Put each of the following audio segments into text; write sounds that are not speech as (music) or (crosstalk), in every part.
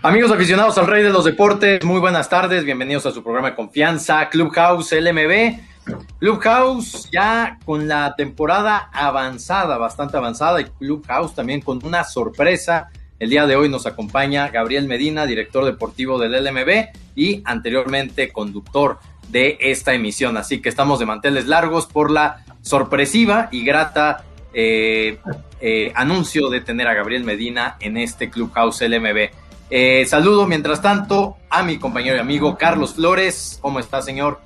Amigos aficionados al Rey de los Deportes, muy buenas tardes, bienvenidos a su programa de confianza, Clubhouse LMB. Clubhouse ya con la temporada avanzada, bastante avanzada, y Clubhouse también con una sorpresa. El día de hoy nos acompaña Gabriel Medina, director deportivo del LMB y anteriormente conductor de esta emisión. Así que estamos de manteles largos por la sorpresiva y grata eh, eh, anuncio de tener a Gabriel Medina en este Clubhouse LMB. Eh, saludo mientras tanto a mi compañero y amigo Carlos Flores. ¿Cómo está, señor?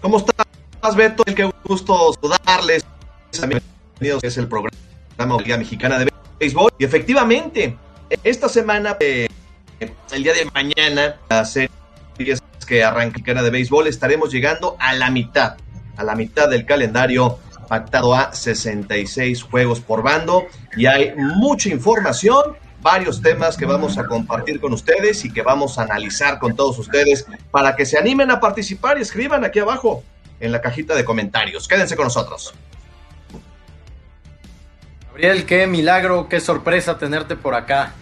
¿Cómo estás, Beto? Qué gusto saludarles. Bienvenidos, es el programa de Liga Mexicana de Béisbol. Y efectivamente, esta semana, eh, el día de mañana, la serie que arranca de béisbol, estaremos llegando a la mitad, a la mitad del calendario pactado a 66 juegos por bando y hay mucha información varios temas que vamos a compartir con ustedes y que vamos a analizar con todos ustedes para que se animen a participar y escriban aquí abajo en la cajita de comentarios. Quédense con nosotros. Gabriel, qué milagro, qué sorpresa tenerte por acá.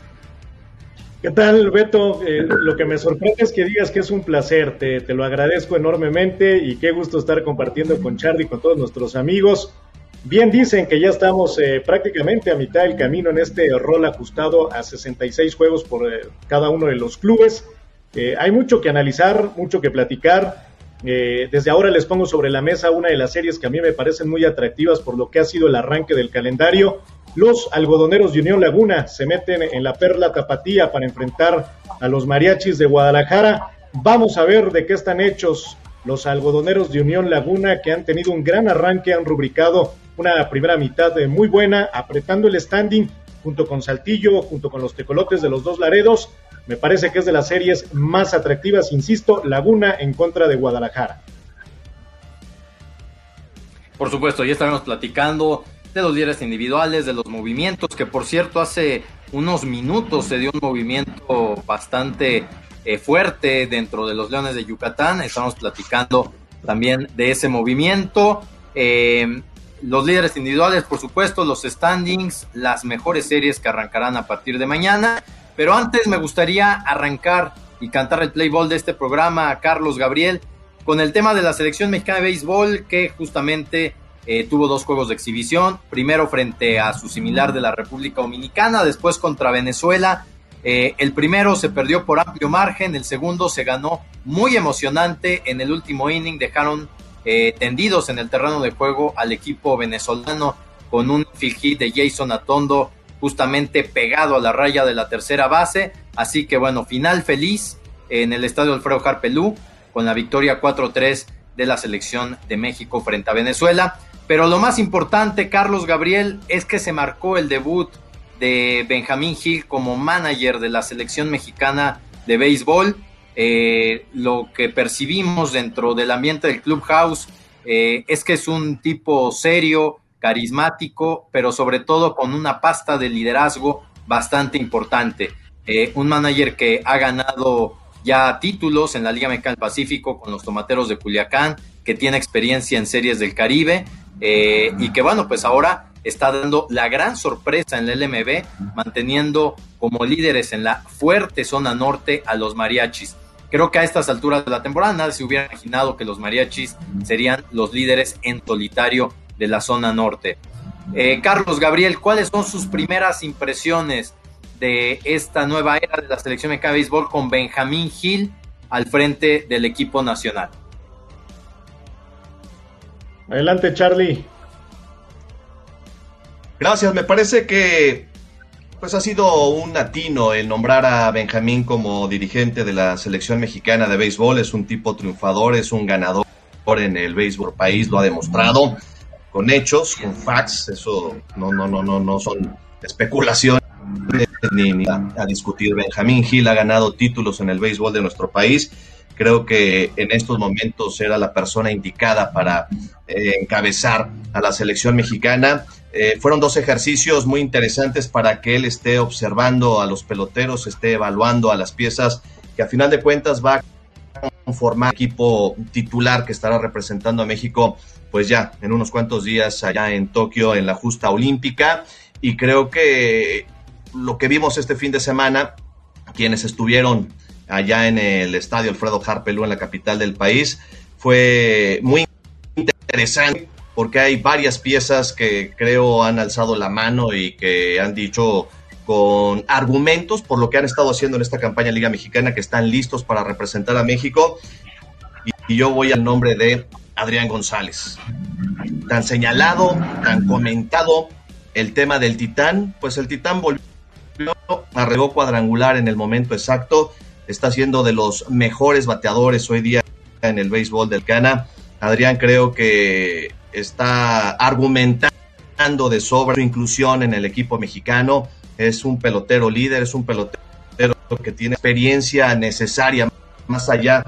¿Qué tal, Beto? Eh, lo que me sorprende es que digas que es un placer, te, te, lo agradezco enormemente y qué gusto estar compartiendo con Charlie, con todos nuestros amigos. Bien dicen que ya estamos eh, prácticamente a mitad del camino en este rol ajustado a 66 juegos por eh, cada uno de los clubes. Eh, hay mucho que analizar, mucho que platicar. desde ahora les pongo sobre la mesa una de las series que a mí me parecen muy atractivas por lo que ha sido el arranque del calendario. Los algodoneros de Unión Laguna se meten en la perla tapatía para enfrentar a los mariachis de Guadalajara. Vamos a ver de qué están hechos los algodoneros de Unión Laguna que han tenido un gran arranque, han rubricado una primera mitad muy buena, apretando el standing junto con Saltillo, junto con los tecolotes de los dos Laredos. Me parece que es de las series más atractivas, insisto, Laguna en contra de Guadalajara. Por supuesto, ya estaremos platicando de los líderes individuales, de los movimientos, que por cierto hace unos minutos se dio un movimiento bastante eh, fuerte dentro de los Leones de Yucatán. Estamos platicando también de ese movimiento. Eh, los líderes individuales, por supuesto, los standings, las mejores series que arrancarán a partir de mañana. Pero antes me gustaría arrancar y cantar el playball de este programa a Carlos Gabriel con el tema de la selección mexicana de béisbol que justamente eh, tuvo dos juegos de exhibición, primero frente a su similar de la República Dominicana, después contra Venezuela. Eh, el primero se perdió por amplio margen, el segundo se ganó muy emocionante en el último inning, dejaron eh, tendidos en el terreno de juego al equipo venezolano con un field hit de Jason Atondo justamente pegado a la raya de la tercera base. Así que bueno, final feliz en el estadio Alfredo Harpelú con la victoria 4-3 de la selección de México frente a Venezuela. Pero lo más importante, Carlos Gabriel, es que se marcó el debut de Benjamín Gil como manager de la selección mexicana de béisbol eh, lo que percibimos dentro del ambiente del Clubhouse eh, es que es un tipo serio, carismático, pero sobre todo con una pasta de liderazgo bastante importante. Eh, un manager que ha ganado ya títulos en la Liga Mexicana del Pacífico con los Tomateros de Culiacán, que tiene experiencia en series del Caribe y que bueno, pues ahora está dando la gran sorpresa en el LMB, manteniendo como líderes en la fuerte zona norte a los mariachis. Creo que a estas alturas de la temporada nadie se hubiera imaginado que los mariachis serían los líderes en solitario de la zona norte. Eh, Carlos Gabriel, ¿cuáles son sus primeras impresiones de esta nueva era de la selección mexicana de béisbol con Benjamín Gil al frente del equipo nacional? Adelante, Charlie. Gracias, me parece que pues ha sido un atino el nombrar a Benjamín como dirigente de la selección mexicana de béisbol. Es un tipo triunfador, es un ganador en el béisbol país, lo ha demostrado con hechos, con facts. Eso no, no, no, no, no son especulaciones ni, a, discutir. Benjamín Gil ha ganado títulos en el béisbol de nuestro país. Creo que en estos momentos era la persona indicada para eh, encabezar a la selección mexicana. Eh, fueron dos ejercicios muy interesantes para que él esté observando a los peloteros, esté evaluando a las piezas que a final de cuentas va a conformar equipo titular que estará representando a México pues ya en unos cuantos días allá en Tokio en la justa olímpica y creo que lo que vimos este fin de semana quienes estuvieron allá en el estadio Alfredo Harpelú en la capital del país. Fue muy interesante porque hay varias piezas que creo han alzado la mano y que han dicho con argumentos por lo que han estado haciendo en esta campaña Liga Mexicana, que están listos para representar a México. Y, yo voy al nombre de Adrián González. Tan señalado, tan comentado el tema del Titán, pues el Titán volvió, arregó cuadrangular en el momento exacto, está siendo de los mejores bateadores hoy día en el béisbol del Cana. Adrián creo que está argumentando de sobra su inclusión en el equipo mexicano. Es un pelotero líder, es un pelotero que tiene experiencia necesaria, más allá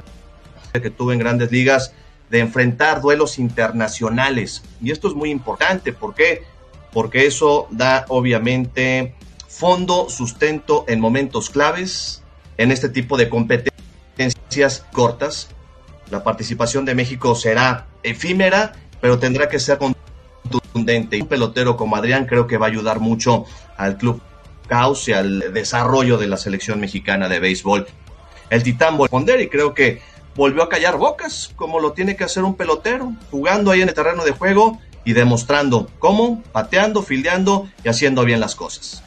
de que tuvo en grandes ligas, de enfrentar duelos internacionales. Y esto es muy importante. ¿Por qué? Porque eso da obviamente fondo, sustento en momentos claves, en este tipo de competencias cortas. La participación de México será efímera pero tendrá que ser contundente. Y un pelotero como Adrián creo que va a ayudar mucho al club Caos y al desarrollo de la selección mexicana de béisbol. El Titán volvió a responder y creo que volvió a callar bocas, como lo tiene que hacer un pelotero, jugando ahí en el terreno de juego y demostrando cómo, pateando, fildeando y haciendo bien las cosas.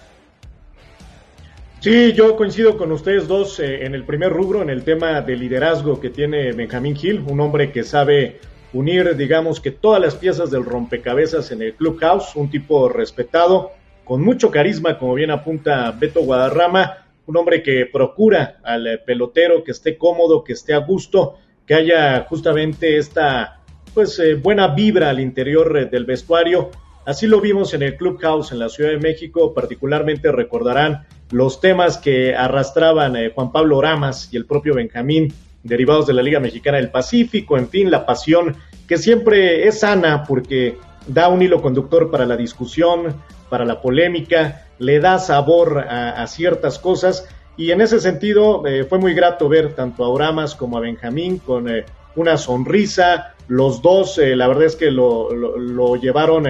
Sí, yo coincido con ustedes dos eh, en el primer rubro, en el tema de liderazgo que tiene Benjamín Gil, un hombre que sabe unir, digamos que todas las piezas del rompecabezas en el clubhouse, un tipo respetado, con mucho carisma, como bien apunta Beto Guadarrama, un hombre que procura al pelotero que esté cómodo, que esté a gusto, que haya justamente esta pues eh, buena vibra al interior eh, del vestuario. Así lo vimos en el Clubhouse en la Ciudad de México, particularmente recordarán los temas que arrastraban eh, Juan Pablo Ramas y el propio Benjamín derivados de la Liga Mexicana del Pacífico, en fin, la pasión que siempre es sana porque da un hilo conductor para la discusión, para la polémica, le da sabor a, ciertas cosas y en ese sentido eh, fue muy grato ver tanto a Oramas como a Benjamín con eh, una sonrisa, los dos eh, la verdad es que lo, llevaron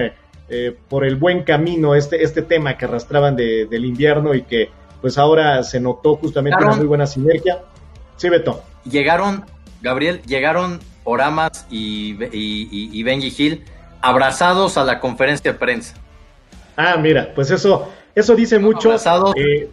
por el buen camino este, este tema que arrastraban del invierno y que pues ahora se notó justamente una muy buena sinergia. Sí, Beto llegaron, Gabriel, llegaron Oramas y, y, Benji Hill abrazados a la conferencia de prensa. Ah, mira, pues eso, eso dice mucho. Eh,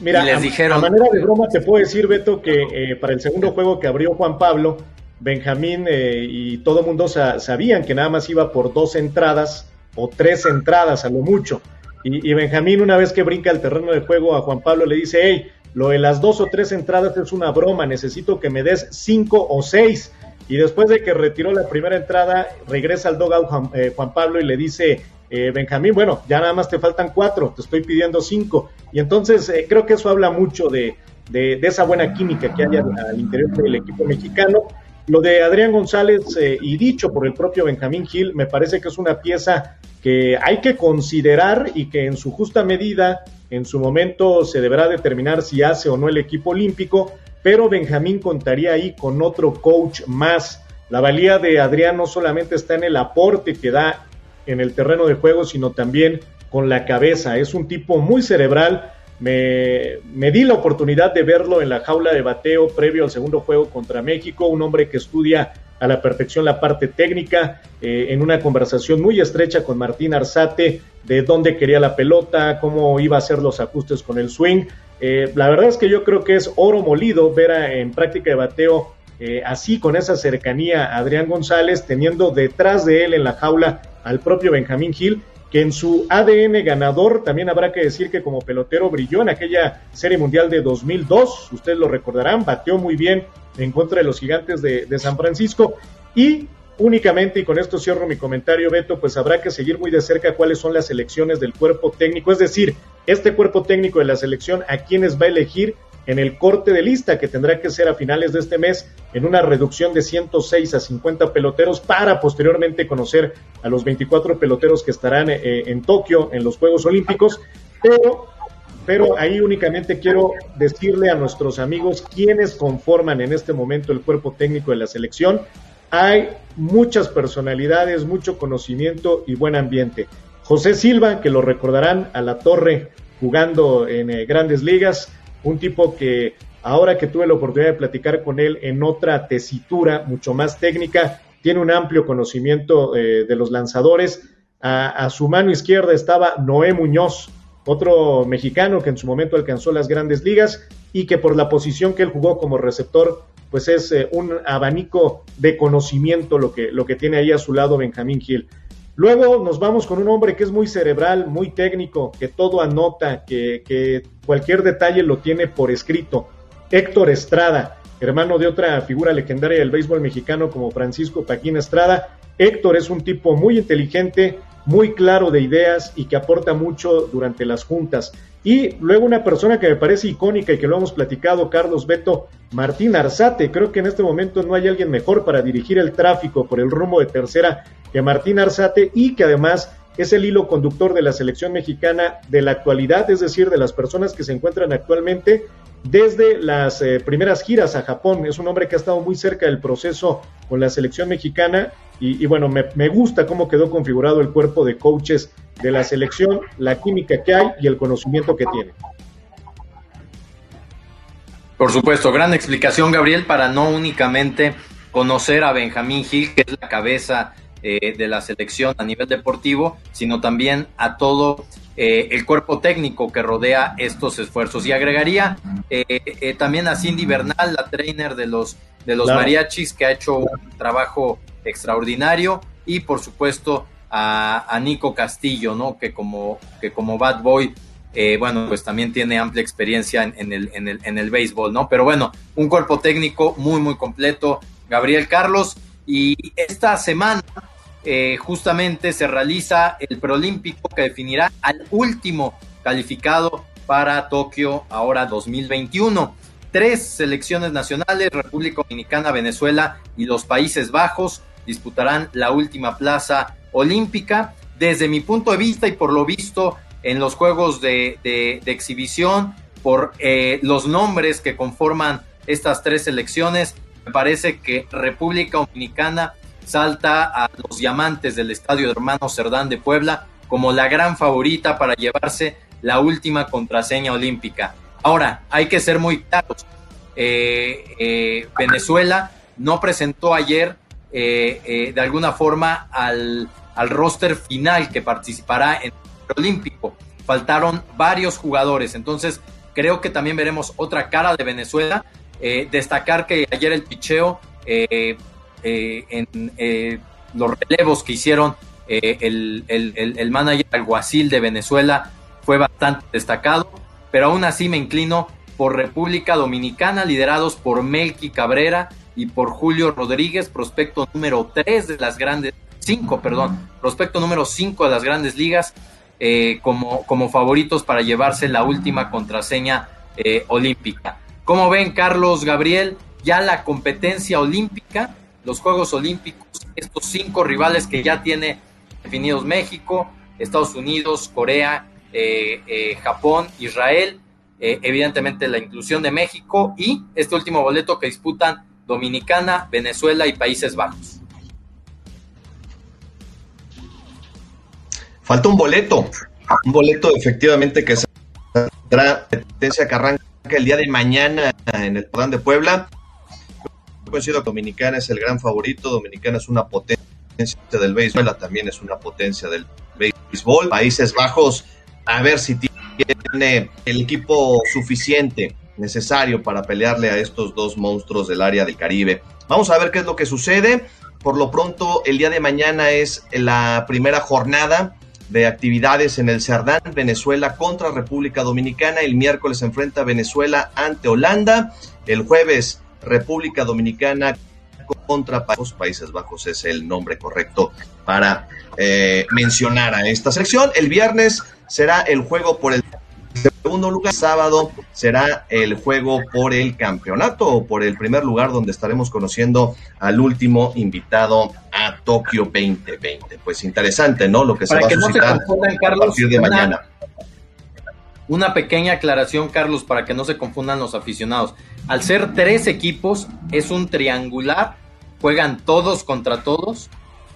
mira, les dijeron, a, manera de broma te puedo decir, Beto, que eh, para el segundo juego que abrió Juan Pablo, Benjamín eh, y todo el mundo sabían que nada más iba por dos entradas o tres entradas a lo mucho. Y, y, Benjamín, una vez que brinca al terreno de juego a Juan Pablo, le dice, hey, lo de las dos o tres entradas es una broma, necesito que me des cinco o seis. Y después de que retiró la primera entrada, regresa al dogout Juan, eh, Juan Pablo y le dice, eh, Benjamín, bueno, ya nada más te faltan cuatro, te estoy pidiendo cinco. Y entonces eh, creo que eso habla mucho de, de, esa buena química que hay al, interior del equipo mexicano. Lo de Adrián González y dicho por el propio Benjamín Gil, me parece que es una pieza que hay que considerar y que en su justa medida en su momento se deberá determinar si hace o no el equipo olímpico, pero Benjamín contaría ahí con otro coach más. La valía de Adrián no solamente está en el aporte que da en el terreno de juego, sino también con la cabeza. Es un tipo muy cerebral. Me, me, di la oportunidad de verlo en la jaula de bateo previo al segundo juego contra México, un hombre que estudia a la perfección la parte técnica, eh, en una conversación muy estrecha con Martín Arzate de dónde quería la pelota, cómo iba a hacer los ajustes con el swing. Eh, la verdad es que yo creo que es oro molido ver en práctica de bateo eh, así con esa cercanía a Adrián González, teniendo detrás de él en la jaula al propio Benjamín Gil, que en su ADN ganador también habrá que decir que como pelotero brilló en aquella Serie Mundial de 2002, ustedes lo recordarán, bateó muy bien en contra de los gigantes de, San Francisco. Y únicamente, y con esto cierro mi comentario, Beto, pues habrá que seguir muy de cerca cuáles son las elecciones del cuerpo técnico, es decir, este cuerpo técnico de la selección a quienes va a elegir en el corte de lista que tendrá que ser a finales de este mes en una reducción de 106 a 50 peloteros para posteriormente conocer a los 24 peloteros que estarán eh, en Tokio en los Juegos Olímpicos, pero pero ahí únicamente quiero decirle a nuestros amigos quienes conforman en este momento el cuerpo técnico de la selección. Hay muchas personalidades, mucho conocimiento y buen ambiente. José Silva, que lo recordarán a la torre jugando en eh, grandes ligas, un tipo que ahora que tuve la oportunidad de platicar con él en otra tesitura mucho más técnica, tiene un amplio conocimiento eh, de los lanzadores. A, su mano izquierda estaba Noé Muñoz, otro mexicano que en su momento alcanzó las grandes ligas y que por la posición que él jugó como receptor, pues es eh, un abanico de conocimiento lo que, lo que tiene ahí a su lado Benjamín Gil. Luego nos vamos con un hombre que es muy cerebral, muy técnico, que todo anota, que, cualquier detalle lo tiene por escrito. Héctor Estrada, hermano de otra figura legendaria del béisbol mexicano como Francisco Paquín Estrada. Héctor es un tipo muy inteligente, muy claro de ideas y que aporta mucho durante las juntas. Y luego una persona que me parece icónica y que lo hemos platicado, Carlos Beto, Martín Arzate. Creo que en este momento no hay alguien mejor para dirigir el tráfico por el rumbo de tercera que Martín Arzate y que además es el hilo conductor de la selección mexicana de la actualidad, es decir, de las personas que se encuentran actualmente desde las eh, primeras giras a Japón. Es un hombre que ha estado muy cerca del proceso con la selección mexicana y, bueno, me, me, gusta cómo quedó configurado el cuerpo de coaches de la selección, la química que hay y el conocimiento que tiene. Por supuesto, gran explicación, Gabriel, para no únicamente conocer a Benjamín Gil, que es la cabeza eh, de la selección a nivel deportivo, sino también a todo eh, el cuerpo técnico que rodea estos esfuerzos. Y agregaría eh, también a Cindy Bernal, la trainer de los, de los mariachis, que ha hecho un trabajo extraordinario, y por supuesto a, Nico Castillo, ¿no? que, como, que como bad boy bueno, pues también tiene amplia experiencia en, el, en, el, en el béisbol, ¿no? Pero bueno, un cuerpo técnico muy, muy completo. Gabriel Carlos, y esta semana eh, justamente se realiza el preolímpico que definirá al último calificado para Tokio ahora 2021. Tres selecciones nacionales, República Dominicana, Venezuela y los Países Bajos, disputarán la última plaza olímpica. Desde mi punto de vista y por lo visto en los Juegos de, exhibición, por eh, los nombres que conforman estas tres selecciones, me parece que República Dominicana salta a los diamantes del Estadio de Hermanos Cerdán de Puebla como la gran favorita para llevarse la última contraseña olímpica. Ahora, hay que ser muy claros. Eh, eh, Venezuela no presentó ayer eh, de alguna forma al, al, roster final que participará en el Olímpico. Faltaron varios jugadores, entonces creo que también veremos otra cara de Venezuela. destacar que ayer el picheo eh, en eh, los relevos que hicieron eh, el, el, manager alguacil de Venezuela fue bastante destacado, pero aún así me inclino por República Dominicana, liderados por Melqui Cabrera y por Julio Rodríguez, prospecto número 3 de las grandes, 5, perdón, prospecto número 5 de las grandes ligas, como, como favoritos para llevarse la última contraseña olímpica. ¿Cómo ven, Carlos Gabriel? Ya la competencia olímpica los Juegos Olímpicos, estos cinco rivales que ya tiene definidos México, Estados Unidos, Corea, eh, eh, Japón, Israel, eh, evidentemente la inclusión de México y este último boleto que disputan Dominicana, Venezuela y Países Bajos. Falta un boleto, un boleto efectivamente que será competencia que arranca el día de mañana en el Podán de Puebla. Coincido que Dominicana es el gran favorito, Dominicana es una potencia del béisbol, también es una potencia del béisbol. Países Bajos, a ver si tiene el equipo suficiente, necesario para pelearle a estos dos monstruos del área del Caribe. Vamos a ver qué es lo que sucede. Por lo pronto, el día de mañana es la primera jornada de actividades en el Cerdán, Venezuela contra República Dominicana. El miércoles se enfrenta Venezuela ante Holanda. El jueves República Dominicana contra Países Bajos es el nombre correcto para eh, mencionar a esta selección. El viernes será el juego por el segundo lugar, sábado será el juego por el campeonato o por el primer lugar donde estaremos conociendo al último invitado a Tokio 2020. Pues interesante, ¿no? Lo que se va a suscitar a partir de mañana. Una pequeña aclaración, Carlos, para que no se confundan los aficionados. Al ser tres equipos, es un triangular, juegan todos contra todos.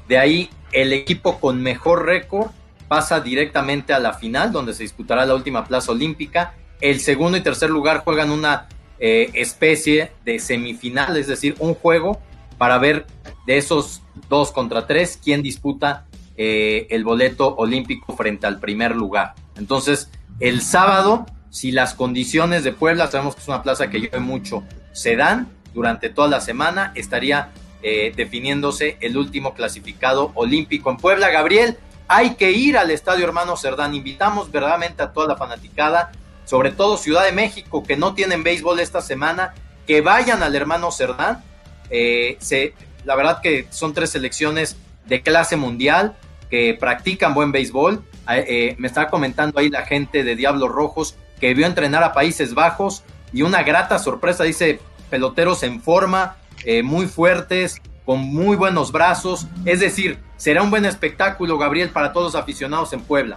De ahí el equipo con mejor récord pasa directamente a la final, donde se disputará la última plaza olímpica. El segundo y tercer lugar juegan una eh, especie de semifinal, es decir, un juego para ver de esos dos contra tres quién disputa eh, el boleto olímpico frente al primer lugar. Entonces, el sábado, si las condiciones de Puebla, sabemos que es una plaza que llueve mucho, se dan durante toda la semana, estaría eh, definiéndose el último clasificado olímpico en Puebla. Gabriel, hay que ir al Estadio Hermano Cerdán. Invitamos verdaderamente a toda la fanaticada, sobre todo Ciudad de México, que no tienen béisbol esta semana, que vayan al Hermano Cerdán. Eh, se, la verdad que son tres selecciones de clase mundial que practican buen béisbol. Eh, me está comentando ahí la gente de Diablos Rojos que vio entrenar a Países Bajos y una grata sorpresa, dice peloteros en forma, eh, muy fuertes, con muy buenos brazos. Es decir, será un buen espectáculo, Gabriel, para todos los aficionados en Puebla.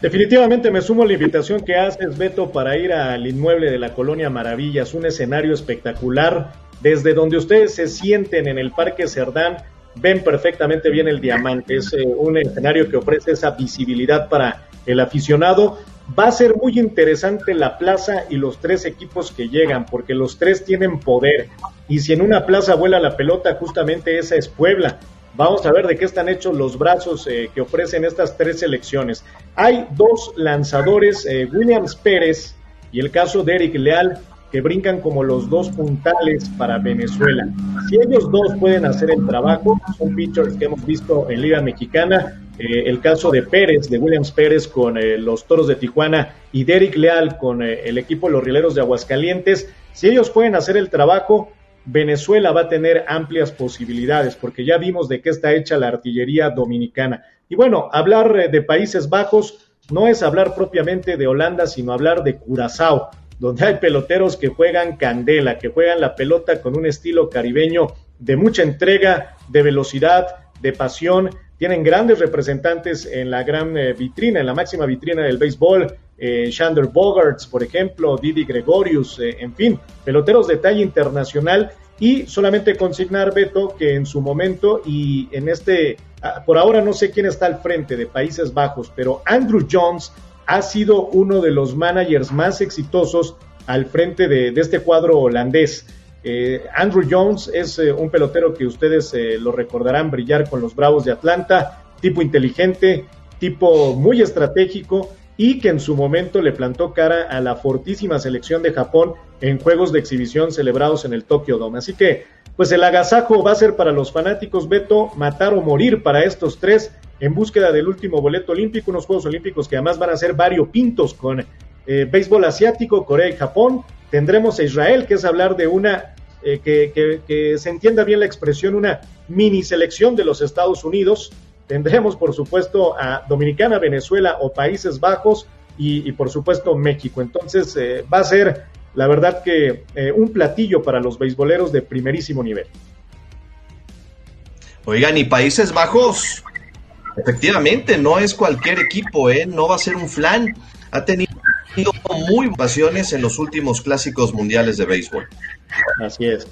Definitivamente me sumo a la invitación que haces, Beto, para ir al inmueble de la Colonia Maravillas, un escenario espectacular, desde donde ustedes se sienten en el Parque Cerdán, ven perfectamente bien el diamante. Es eh, un escenario que ofrece esa visibilidad para el aficionado. Va a ser muy interesante la plaza y los tres equipos que llegan, porque los tres tienen poder. Y si en una plaza vuela la pelota, justamente esa es Puebla. Vamos a ver de qué están hechos los brazos eh, que ofrecen estas tres selecciones. Hay dos lanzadores, eh, Williams Pérez y el caso de Eric Leal, que brincan como los dos puntales para Venezuela. Si ellos dos pueden hacer el trabajo, son pitchers que hemos visto en Liga Mexicana, eh, el caso de Pérez, de Williams Pérez con eh, los Toros de Tijuana y Derek Leal con eh, el equipo de los Rieleros de Aguascalientes, si ellos pueden hacer el trabajo, Venezuela va a tener amplias posibilidades, porque ya vimos de qué está hecha la artillería dominicana. Y bueno, hablar de Países Bajos no es hablar propiamente de Holanda, sino hablar de Curazao donde hay peloteros que juegan candela, que juegan la pelota con un estilo caribeño de mucha entrega, de velocidad, de pasión. Tienen grandes representantes en la gran eh, vitrina, en la máxima vitrina del béisbol. Eh, Shander Bogarts, por ejemplo, Didi Gregorius, eh, en fin, peloteros de talla internacional. Y solamente consignar, Beto, que en su momento y en este, ah, por ahora no sé quién está al frente de Países Bajos, pero Andrew Jones ha sido uno de los managers más exitosos al frente de, este cuadro holandés. Eh, Andrew Jones es eh, un pelotero que ustedes eh, lo recordarán brillar con los Bravos de Atlanta, tipo inteligente, tipo muy estratégico y que en su momento le plantó cara a la fortísima selección de Japón en juegos de exhibición celebrados en el Tokyo Dome. Así que, pues el agasajo va a ser para los fanáticos, Beto, matar o morir para estos tres en búsqueda del último boleto olímpico, unos Juegos Olímpicos que además van a ser variopintos con eh, béisbol asiático, Corea y Japón. Tendremos a Israel, que es hablar de una, eh, que, se entienda bien la expresión, una mini selección de los Estados Unidos. Tendremos, por supuesto, a Dominicana, Venezuela o Países Bajos y, por supuesto, México. Entonces, eh, va a ser, la verdad, que un platillo para los beisboleros de primerísimo nivel. Oigan, y Países Bajos Efectivamente, no es cualquier equipo, ¿eh? no va a ser un flan. Ha tenido muy pasiones en los últimos clásicos mundiales de béisbol. Así es.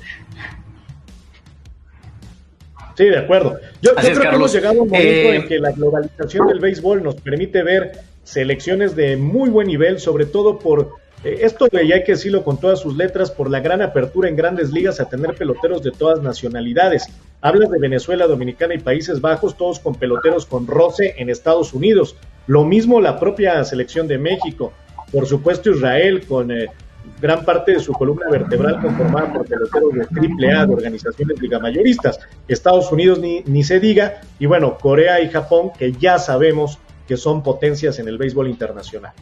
Sí, de acuerdo. Yo, creo que hemos llegado a un momento en eh, que la globalización del béisbol nos permite ver selecciones de muy buen nivel, sobre todo por eh, esto, y hay que decirlo con todas sus letras, por la gran apertura en grandes ligas a tener peloteros de todas nacionalidades. Hablas de Venezuela, Dominicana y Países Bajos, todos con peloteros con roce en Estados Unidos. Lo mismo la propia selección de México. Por supuesto, Israel con eh, gran parte de su columna vertebral conformada por peloteros de triple A, de organizaciones ligamayoristas. Estados Unidos ni, ni se diga. Y bueno, Corea y Japón, que ya sabemos que son potencias en el béisbol internacional.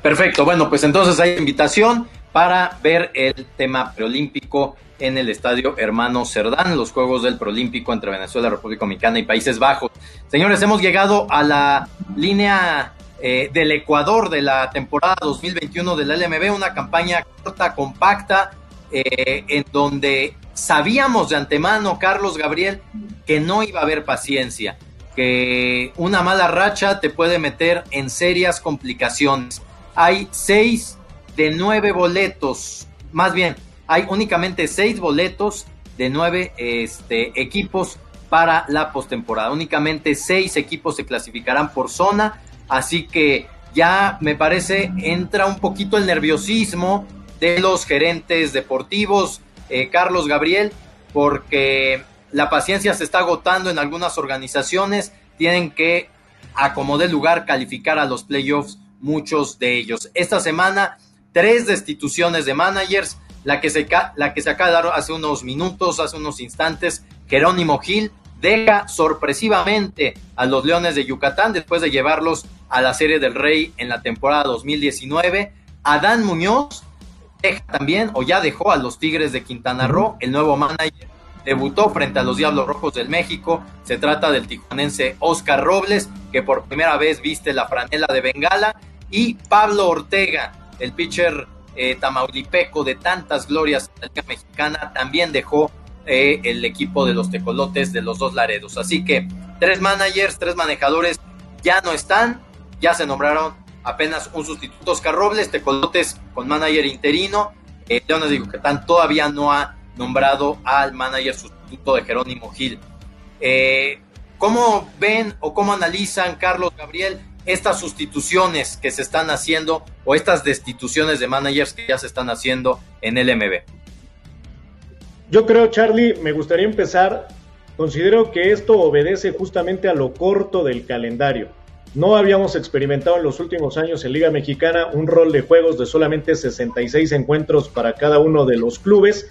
Perfecto, bueno, pues entonces hay invitación para ver el tema preolímpico en el estadio Hermano Cerdán, los Juegos del Preolímpico entre Venezuela, República Dominicana y Países Bajos. Señores, hemos llegado a la línea eh, del Ecuador de la temporada 2021 del LMB, una campaña corta, compacta, eh, en donde sabíamos de antemano, Carlos Gabriel, que no iba a haber paciencia, que una mala racha te puede meter en serias complicaciones hay seis de nueve boletos, más bien, hay únicamente seis boletos de nueve este, equipos para la postemporada. Únicamente seis equipos se clasificarán por zona, así que ya me parece entra un poquito el nerviosismo de los gerentes deportivos, eh, Carlos Gabriel, porque la paciencia se está agotando en algunas organizaciones, tienen que acomodar lugar, calificar a los playoffs, muchos de ellos. Esta semana, tres destituciones de managers, la que se, la que se acaba de dar hace unos minutos, hace unos instantes, Jerónimo Gil deja sorpresivamente a los Leones de Yucatán después de llevarlos a la Serie del Rey en la temporada 2019. Adán Muñoz deja también o ya dejó a los Tigres de Quintana Roo, el nuevo manager debutó frente a los Diablos Rojos del México. Se trata del tijuanense Oscar Robles, que por primera vez viste la franela de Bengala, y Pablo Ortega, el pitcher eh, tamaulipeco de tantas glorias en la Liga Mexicana, también dejó eh, el equipo de los tecolotes de los dos Laredos. Así que tres managers, tres manejadores ya no están, ya se nombraron apenas un sustituto Oscar Robles, tecolotes con manager interino. Eh, Leones de Yucatán todavía no ha nombrado al manager sustituto de Jerónimo Gil. Eh, ¿Cómo ven o cómo analizan, Carlos Gabriel, estas sustituciones que se están haciendo o estas destituciones de managers que ya se están haciendo en el MB? Yo creo, Charlie, me gustaría empezar. Considero que esto obedece justamente a lo corto del calendario. No habíamos experimentado en los últimos años en Liga Mexicana un rol de juegos de solamente 66 encuentros para cada uno de los clubes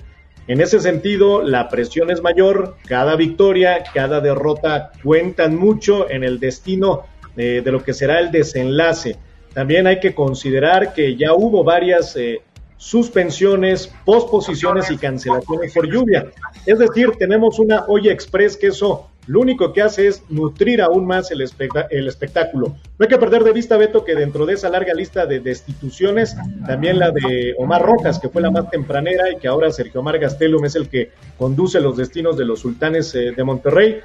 en ese sentido, la presión es mayor, cada victoria, cada derrota cuentan mucho en el destino eh, de lo que será el desenlace. También hay que considerar que ya hubo varias eh, suspensiones, posposiciones y cancelaciones por lluvia. Es decir, tenemos una olla express que eso lo único que hace es nutrir aún más el, el, espectáculo. No hay que perder de vista, Beto, que dentro de esa larga lista de destituciones, también la de Omar Rojas, que fue la más tempranera y que ahora Sergio Omar Gastelum es el que conduce los destinos de los sultanes eh, de Monterrey.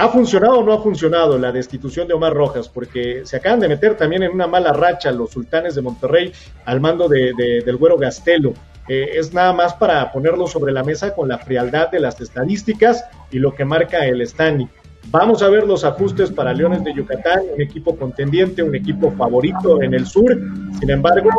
¿Ha funcionado o no ha funcionado la destitución de Omar Rojas? Porque se acaban de meter también en una mala racha los sultanes de Monterrey al mando de, del güero Gastelo. Eh, es nada más para ponerlo sobre la mesa con la frialdad de las estadísticas y lo que marca el standing. Vamos a ver los ajustes para Leones de Yucatán, un equipo contendiente, un equipo favorito en el sur. Sin embargo,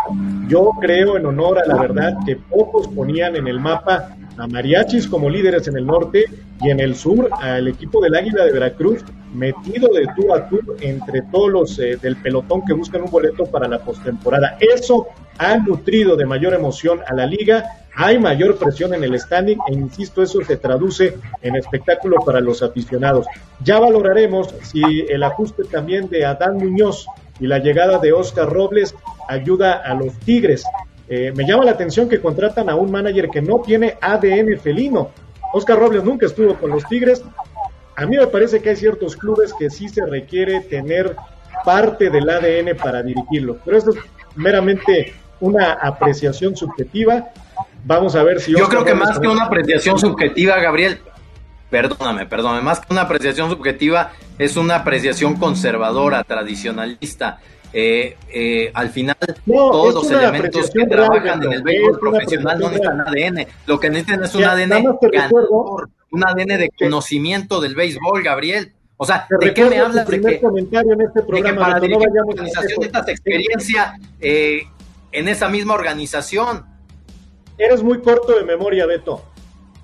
yo creo en honor a la verdad que pocos ponían en el mapa a Mariachis como líderes en el norte y en el sur al equipo del Águila de Veracruz metido de tú a tú entre todos los eh, del pelotón que buscan un boleto para la postemporada. Eso ha nutrido de mayor emoción a la liga, hay mayor presión en el standing e insisto, eso se traduce en espectáculo para los aficionados. Ya valoraremos si el ajuste también de Adán Muñoz y la llegada de Oscar Robles ayuda a los Tigres. Eh, me llama la atención que contratan a un manager que no tiene ADN felino. Oscar Robles nunca estuvo con los Tigres. A mí me parece que hay ciertos clubes que sí se requiere tener parte del ADN para dirigirlo. Pero esto es meramente una apreciación subjetiva. Vamos a ver si... Yo creo que más que una apreciación subjetiva, Gabriel, perdóname, perdóname, más que una apreciación subjetiva, es una apreciación conservadora, tradicionalista. Eh, eh, al final, todos los elementos que trabajan en el béisbol profesional no necesitan ADN. Lo que necesitan es un ADN un ADN de conocimiento del béisbol, Gabriel. O sea, ¿de qué me hablas de que, comentario en este programa, para no organización esta experiencia eh, en esa misma organización? Eres muy corto de memoria, Beto.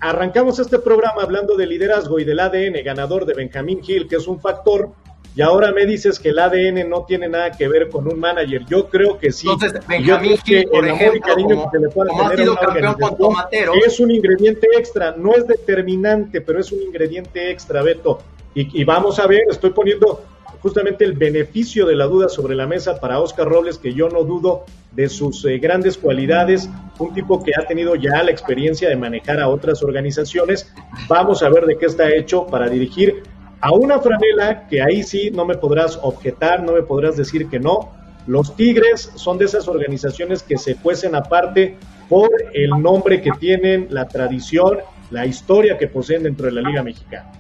Arrancamos este programa hablando de liderazgo y del ADN ganador de Benjamín Hill, que es un factor y ahora me dices que el ADN no tiene nada que ver con un manager. Yo creo que sí. Entonces, Benjamín Gil, por ejemplo, como, que le como ha sido campeón con Tomatero. Es un ingrediente extra, no es determinante, pero es un ingrediente extra, Beto. Y, y vamos a ver, estoy poniendo justamente el beneficio de la duda sobre la mesa para Oscar Robles, que yo no dudo de sus eh, grandes cualidades, un tipo que ha tenido ya la experiencia de manejar a otras organizaciones. Vamos a ver de qué está hecho para dirigir a una franela que ahí sí no me podrás objetar, no me podrás decir que no. Los Tigres son de esas organizaciones que se cuecen aparte por el nombre que tienen, la tradición, la historia que poseen dentro de la Liga Mexicana.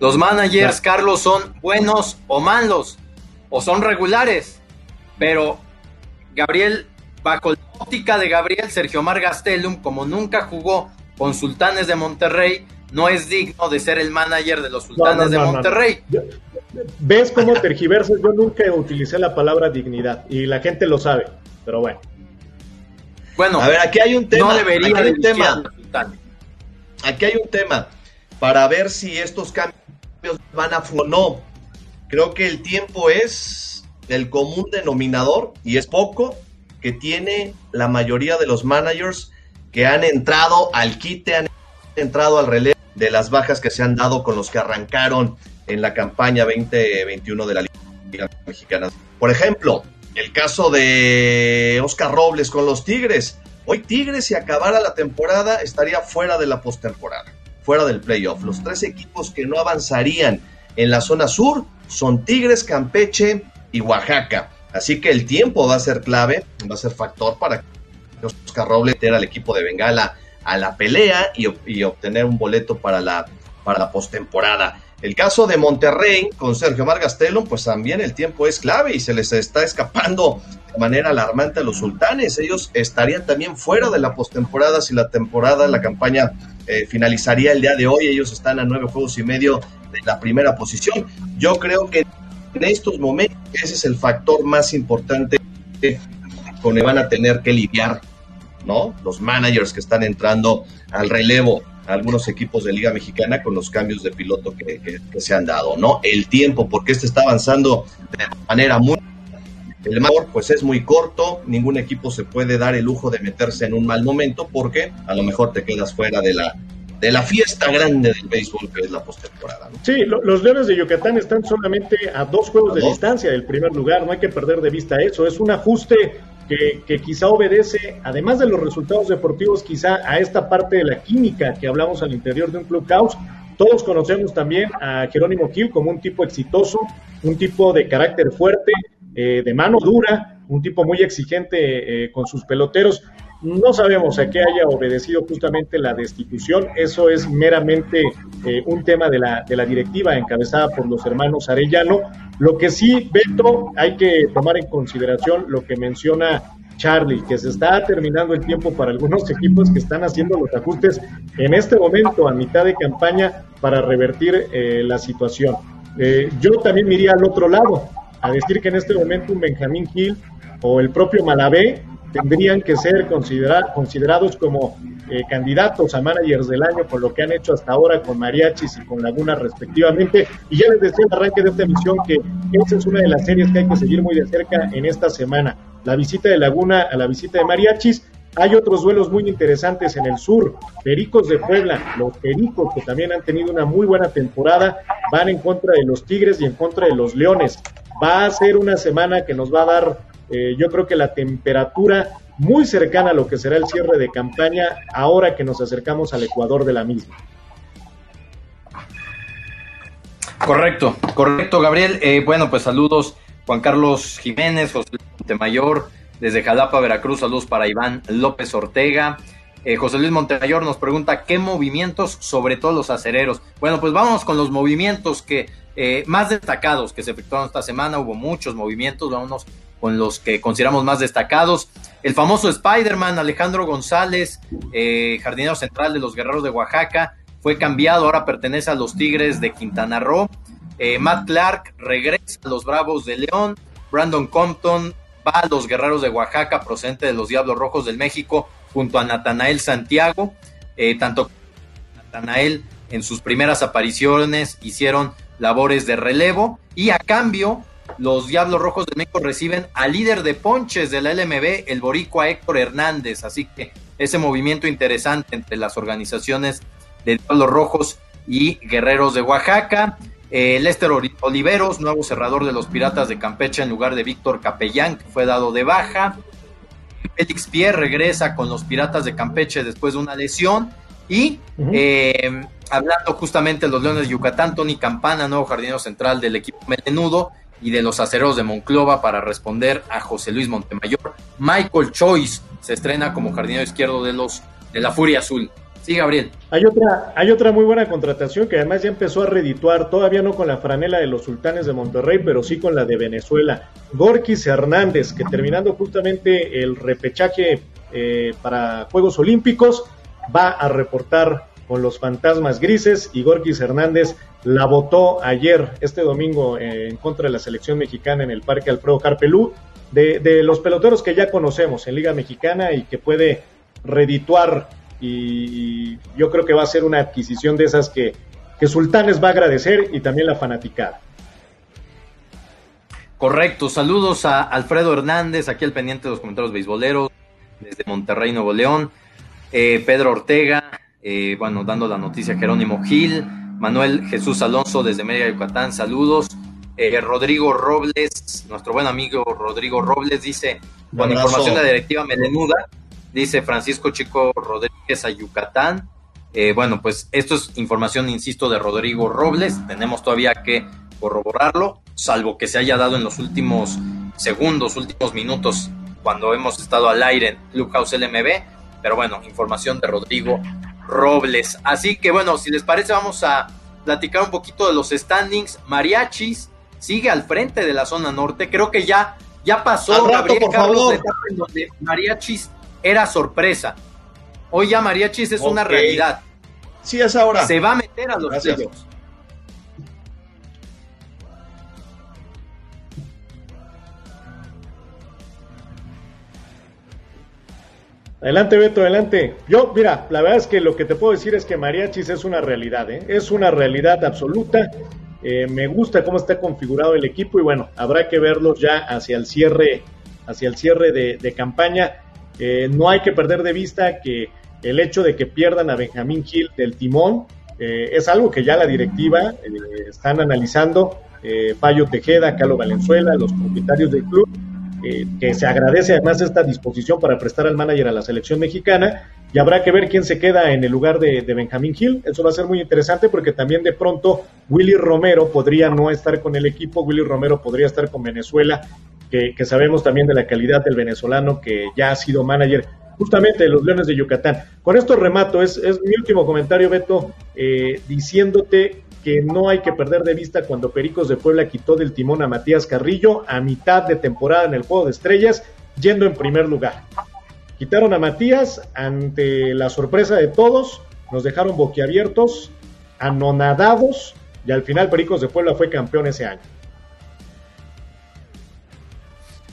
Los managers, Carlos, son buenos o malos, o son regulares, pero Gabriel, bajo la óptica de Gabriel, Sergio Mar Gastelum, como nunca jugó con Sultanes de Monterrey, no es digno de ser el manager de los sultanes de Monterrey. ¿Ves cómo tergiversas? Yo nunca utilicé la palabra dignidad y la gente lo sabe, pero bueno. Bueno, a ver, aquí hay un tema. No debería aquí un tema. Aquí hay un tema para ver si estos cambios van a o no. Creo que el tiempo es el común denominador y es poco que tiene la mayoría de los managers que han entrado al quite, han entrado al relevo de las bajas que se han dado con los que arrancaron en la campaña 2021 de la Liga Mexicana. Por ejemplo, el caso de Oscar Robles con los Tigres. Hoy Tigres, si acabara la temporada, estaría fuera de la postemporada, fuera del playoff. Los tres equipos que no avanzarían en la zona sur son Tigres, Campeche y Oaxaca. Así que el tiempo va a ser clave, va a ser factor para que Oscar Robles meter al equipo de Bengala a la pelea y, obtener un boleto para la, para la postemporada. El caso de Monterrey con Sergio Margastelum, pues también el tiempo es clave y se les está escapando de manera alarmante a los sultanes. Ellos estarían también fuera de la postemporada si la temporada, la campaña eh, finalizaría el día de hoy. Ellos están a nueve juegos y medio de la primera posición. Yo creo que en estos momentos ese es el factor más importante con el que van a tener que lidiar, ¿no? Los managers que están entrando al relevo algunos equipos de Liga Mexicana con los cambios de piloto que, se han dado, ¿no? El tiempo, porque este está avanzando de manera muy... El mejor, pues es muy corto, ningún equipo se puede dar el lujo de meterse en un mal momento porque a lo mejor te quedas fuera de la, de la fiesta grande del béisbol que es la postemporada. ¿no? Sí, los Leones de Yucatán están solamente a dos juegos de distancia del primer lugar, no hay que perder de vista eso, es un ajuste que, quizá obedece, además de los resultados deportivos, quizá a esta parte de la química que hablamos al interior de un clubhouse. Todos conocemos también a Jerónimo Gil como un tipo exitoso, un tipo de carácter fuerte, eh, de mano dura, un tipo muy exigente eh, con sus peloteros. No sabemos a qué haya obedecido justamente la destitución. Eso es meramente eh, un tema de la, de la directiva encabezada por los hermanos Arellano. Lo que sí, Beto, hay que tomar en consideración lo que menciona Charlie, que se está terminando el tiempo para algunos (laughs) equipos que están haciendo los ajustes en este momento, a mitad de campaña, para revertir eh, la situación. Eh, yo también me iría al otro lado, a decir que en este momento un Benjamín Gil o el propio Malabé tendrían que ser considerados como eh, candidatos a managers del año por lo que han hecho hasta ahora con Mariachis y con Laguna respectivamente. Y ya les decía el arranque de esta emisión que esa es una de las series que hay que seguir muy de cerca en esta semana. La visita de Laguna a la visita de Mariachis. Hay otros duelos muy interesantes en el sur. Pericos de Puebla, los Pericos que también han tenido una muy buena temporada, van en contra de los Tigres y en contra de los Leones. Va a ser una semana que nos va a dar eh, yo creo que la temperatura muy cercana a lo que será el cierre de campaña ahora que nos acercamos al Ecuador de la misma. Correcto, correcto, Gabriel. Eh, bueno, pues saludos Juan Carlos Jiménez, José Montemayor, desde Jalapa, Veracruz. Saludos para Iván López Ortega. Eh, José Luis Montemayor nos pregunta qué movimientos, sobre todo los acereros. Bueno, pues vamos con los movimientos que más destacados que se efectuaron esta semana. Hubo muchos movimientos. Vámonos con los que consideramos más destacados. El famoso Spider-Man Alejandro González, eh, jardinero central de los Guerreros de Oaxaca, fue cambiado, ahora pertenece a los Tigres de Quintana Roo. Eh, Matt Clark regresa a los Bravos de León. Brandon Compton va a los Guerreros de Oaxaca, procedente de los Diablos Rojos del México, junto a Natanael Santiago. Eh, tanto Natanael en sus primeras apariciones hicieron labores de relevo y a cambio los Diablos Rojos de México reciben al líder de ponches de la LMB, el boricua Héctor Hernández. Así que ese movimiento interesante entre las organizaciones de Diablos Rojos y Guerreros de Oaxaca. Eh, Lester Oliveros, nuevo cerrador de los Piratas de Campeche en lugar de Víctor Capellán, que fue dado de baja. Félix Pierre regresa con los Piratas de Campeche después de una lesión. Y eh, hablando justamente de los Leones de Yucatán, Tony Campana, nuevo jardinero central del equipo melenudo, y de los aceros de Monclova para responder a José Luis Montemayor. Michael Choice se estrena como jardinero izquierdo de los de la Furia Azul. Sí, Gabriel. Hay otra, hay otra muy buena contratación que además ya empezó a redituar, todavía no con la franela de los sultanes de Monterrey, pero sí con la de Venezuela. Gorkis Hernández, que terminando justamente el repechaje eh, para Juegos Olímpicos, va a reportar con los fantasmas grises y Gorgis Hernández la votó ayer, este domingo, en contra de la selección mexicana en el Parque Alfredo Carpelú, de, de los peloteros que ya conocemos en Liga Mexicana y que puede redituar y, yo creo que va a ser una adquisición de esas que, que Sultanes va a agradecer y también la fanaticada. Correcto, saludos a Alfredo Hernández, aquí al pendiente de los comentarios beisboleros, desde Monterrey, Nuevo León, eh, Pedro Ortega, eh, bueno, dando la noticia Jerónimo Gil, Manuel Jesús Alonso desde Mérida, Yucatán, saludos. Eh, Rodrigo Robles, nuestro buen amigo Rodrigo Robles, dice, con información de la directiva Melenuda, dice Francisco Chico Rodríguez a Yucatán. bueno, pues esto es información, insisto, de Rodrigo Robles. Tenemos todavía que corroborarlo, salvo que se haya dado en los últimos segundos, últimos minutos, cuando hemos estado al aire en Clubhouse LMB. Pero bueno, información de Rodrigo Robles. Así que bueno, si les parece, vamos a platicar un poquito de los standings. Mariachis sigue al frente de la zona norte. Creo que ya, ya pasó Gabriel Carlos en donde Mariachis era sorpresa. Hoy ya Mariachis es una realidad. Sí, es ahora. Se va a meter a los playoffs. Adelante, Beto, adelante. Yo, mira, la verdad es que lo que te puedo decir es que Mariachis es una realidad, ¿eh? es una realidad absoluta. Eh, me gusta cómo está configurado el equipo y bueno, habrá que verlos ya hacia el cierre, hacia el cierre de, campaña. Eh, no hay que perder de vista que el hecho de que pierdan a Benjamín Gil del timón es algo que ya la directiva están analizando. Payo Tejeda, Carlos Valenzuela, los propietarios del club eh, que se agradece además esta disposición para prestar al manager a la selección mexicana y habrá que ver quién se queda en el lugar de, Benjamín Gil. Eso va a ser muy interesante porque también de pronto Willy Romero podría no estar con el equipo, Willy Romero podría estar con Venezuela, que, sabemos también de la calidad del venezolano que ya ha sido manager justamente de los Leones de Yucatán. Con esto remato, es, es mi último comentario, Beto, eh, diciéndote que no hay que perder de vista cuando Pericos de Puebla quitó del timón a Matías Carrillo a mitad de temporada en el Juego de Estrellas, yendo en primer lugar. Quitaron a Matías ante la sorpresa de todos, nos dejaron boquiabiertos, anonadados, y al final Pericos de Puebla fue campeón ese año.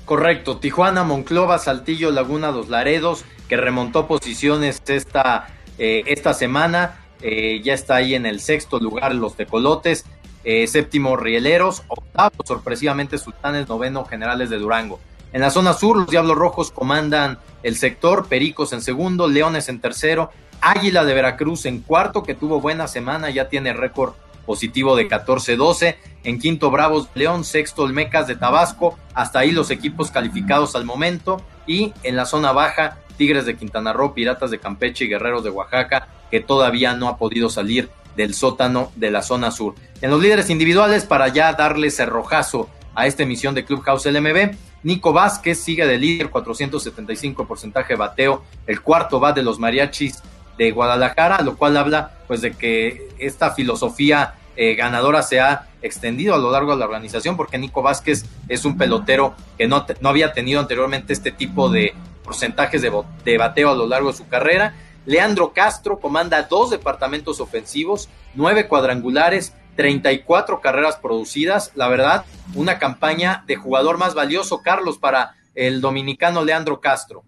Correcto, Tijuana, Monclova, Saltillo, Laguna, Dos Laredos, que remontó posiciones esta, eh, esta semana eh, ya está ahí en el sexto lugar los tecolotes, eh, séptimo Rieleros, octavo sorpresivamente Sultanes, noveno Generales de Durango. En la zona sur, los Diablos Rojos comandan el sector, Pericos en segundo, Leones en tercero, Águila de Veracruz en cuarto, que tuvo buena semana, ya tiene récord positivo de 14-12. En quinto, Bravos León, sexto, Olmecas de Tabasco. Hasta ahí los equipos calificados al momento. Y en la zona baja, Tigres de Quintana Roo, Piratas de Campeche y Guerreros de Oaxaca que todavía no ha podido salir del sótano de la zona sur. En los líderes individuales, para ya darle cerrojazo a esta emisión de Clubhouse LMB, Nico Vázquez sigue de líder, 475 porcentaje bateo, el cuarto va de los mariachis de Guadalajara, lo cual habla pues de que esta filosofía eh, ganadora se ha extendido a lo largo de la organización, porque Nico Vázquez es un pelotero que no, no había tenido anteriormente este tipo de porcentajes de, de bateo a lo largo de su carrera Leandro Castro comanda dos departamentos ofensivos, nueve cuadrangulares, 34 carreras producidas. La verdad, una campaña de jugador más valioso, Carlos, para el dominicano Leandro Castro.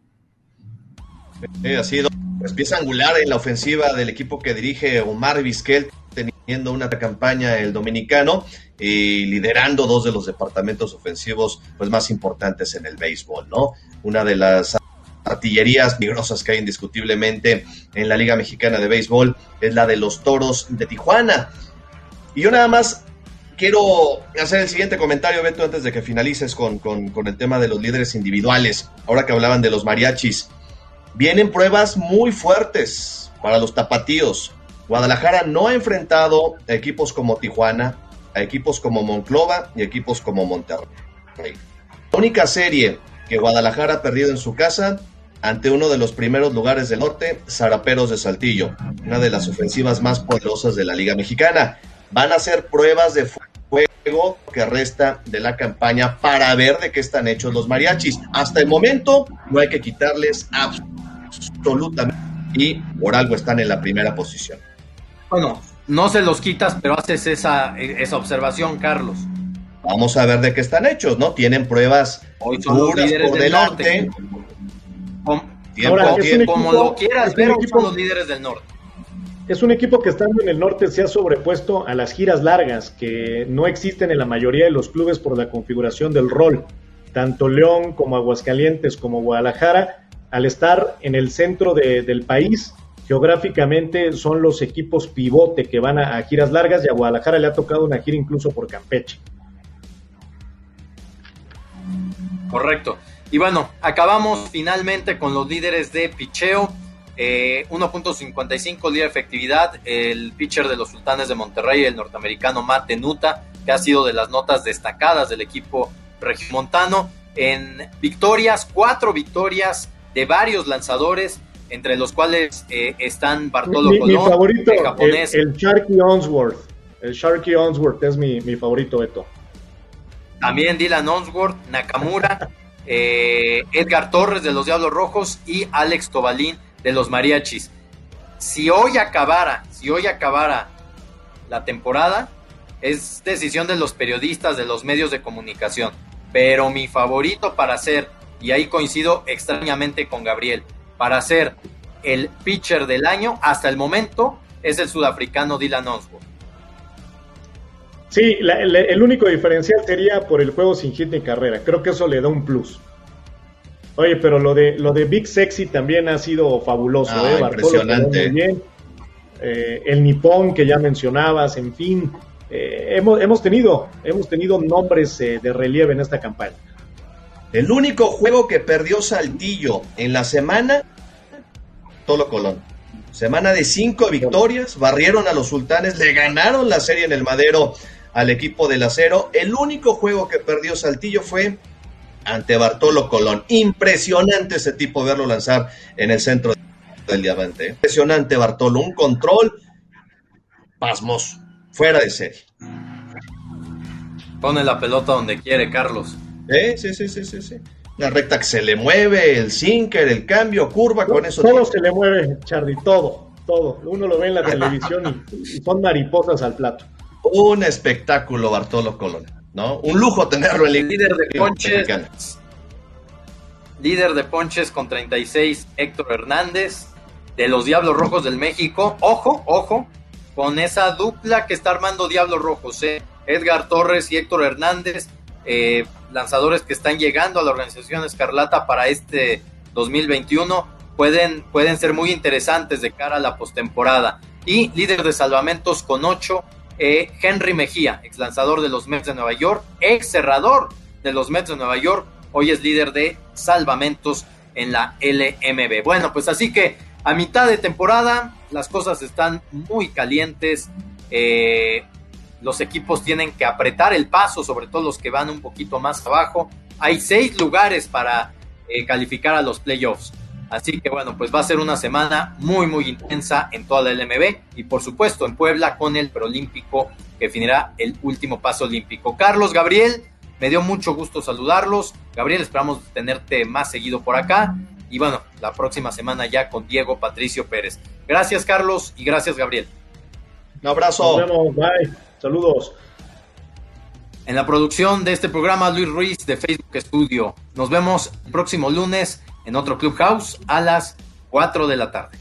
ha sido pues, pieza angular en la ofensiva del equipo que dirige Omar Vizquel, teniendo una campaña el dominicano y liderando dos de los departamentos ofensivos pues, más importantes en el béisbol, ¿no? Una de las artillerías peligrosas que hay indiscutiblemente en la Liga Mexicana de Béisbol es la de los Toros de Tijuana. Y yo nada más quiero hacer el siguiente comentario, Beto, antes de que finalices con, con, el tema de los líderes individuales. Ahora que hablaban de los mariachis, vienen pruebas muy fuertes para los tapatíos. Guadalajara no ha enfrentado a equipos como Tijuana, a equipos como Monclova y equipos como Monterrey. La única serie que Guadalajara ha perdido en su casa ante uno de los primeros lugares del norte, Zaraperos de Saltillo, una de las ofensivas más poderosas de la Liga Mexicana. Van a hacer pruebas de fuego que resta de la campaña para ver de qué están hechos los mariachis. Hasta el momento no hay que quitarles absolutamente y por algo están en la primera posición. Bueno, no se los quitas, pero haces esa, esa observación, Carlos. Vamos a ver de qué están hechos, ¿no? Tienen pruebas Hoy son líderes por del delante. Norte. Ahora, como lo quieras ver, son los líderes del norte. Es un equipo que estando en el norte se ha sobrepuesto a las giras largas que no existen en la mayoría de los clubes por la configuración del rol. Tanto León como Aguascalientes como Guadalajara, al estar en el centro del país, geográficamente son los equipos pivote que van a, giras largas y a Guadalajara le ha tocado una gira incluso por Campeche. Correcto. Y bueno, acabamos finalmente con los líderes de picheo. 1.55 líder de efectividad, el pitcher de los Sultanes de Monterrey, el norteamericano Matt Nuta, que ha sido de las notas destacadas del equipo regimontano. En victorias, cuatro victorias de varios lanzadores, entre los cuales eh, están Bartolo Colón, mi favorito, el japonés. El, Sharky Onsworth. El Sharky Onsworth es mi, mi favorito, Beto. También Dylan Onsworth, Nakamura, eh, Edgar Torres de los Diablos Rojos y Alex Tobalín de los Mariachis. Si hoy acabara, si hoy acabara la temporada, es decisión de los periodistas, de los medios de comunicación. Pero mi favorito para ser, y ahí coincido extrañamente con Gabriel, para ser el pitcher del año hasta el momento es el sudafricano Dylan Osborne. Sí, el único diferencial sería por el juego sin hit ni carrera. Creo que eso le da un plus. Oye, pero lo de lo de Big Sexy también ha sido fabuloso, ah, ¿eh? impresionante. bien. Eh, el Nippon que ya mencionabas, en fin, eh, hemos, hemos tenido hemos tenido nombres eh, de relieve en esta campaña. El único juego que perdió Saltillo en la semana, Tolo Colón. Semana de cinco victorias, barrieron a los sultanes, le ganaron la serie en el madero al equipo del acero. El único juego que perdió Saltillo fue ante Bartolo Colón. Impresionante ese tipo verlo lanzar en el centro del diamante. Impresionante Bartolo, un control pasmoso, fuera de serie. Pone la pelota donde quiere, Carlos. Sí, sí, sí, sí, sí. La recta que se le mueve, el sinker, el cambio, curva, con eso. Todo se le mueve, Charlie, todo, todo. Uno lo ve en la televisión y son mariposas al plato. Un espectáculo, Bartolo Colón. ¿no? Un lujo tenerlo el líder de ponches. Líder de ponches con 36, Héctor Hernández, de los Diablos Rojos del México. Ojo, ojo, con esa dupla que está armando Diablos Rojos, ¿eh? Edgar Torres y Héctor Hernández, eh, lanzadores que están llegando a la organización Escarlata para este 2021, pueden, pueden ser muy interesantes de cara a la postemporada. Y líder de salvamentos con 8, eh, Henry Mejía, ex lanzador de los Mets de Nueva York, ex cerrador de los Mets de Nueva York, hoy es líder de salvamentos en la LMB. Bueno, pues así que a mitad de temporada las cosas están muy calientes. Eh, los equipos tienen que apretar el paso, sobre todo los que van un poquito más abajo. Hay seis lugares para eh, calificar a los playoffs. Así que bueno, pues va a ser una semana muy, muy intensa en toda la LMB y por supuesto en Puebla con el preolímpico que finirá el último paso olímpico. Carlos, Gabriel, me dio mucho gusto saludarlos. Gabriel, esperamos tenerte más seguido por acá. Y bueno, la próxima semana ya con Diego Patricio Pérez. Gracias, Carlos, y gracias, Gabriel. Un abrazo. Nos vemos, bye. Saludos. En la producción de este programa, Luis Ruiz de Facebook Studio. Nos vemos el próximo lunes en otro Clubhouse a las 4 de la tarde.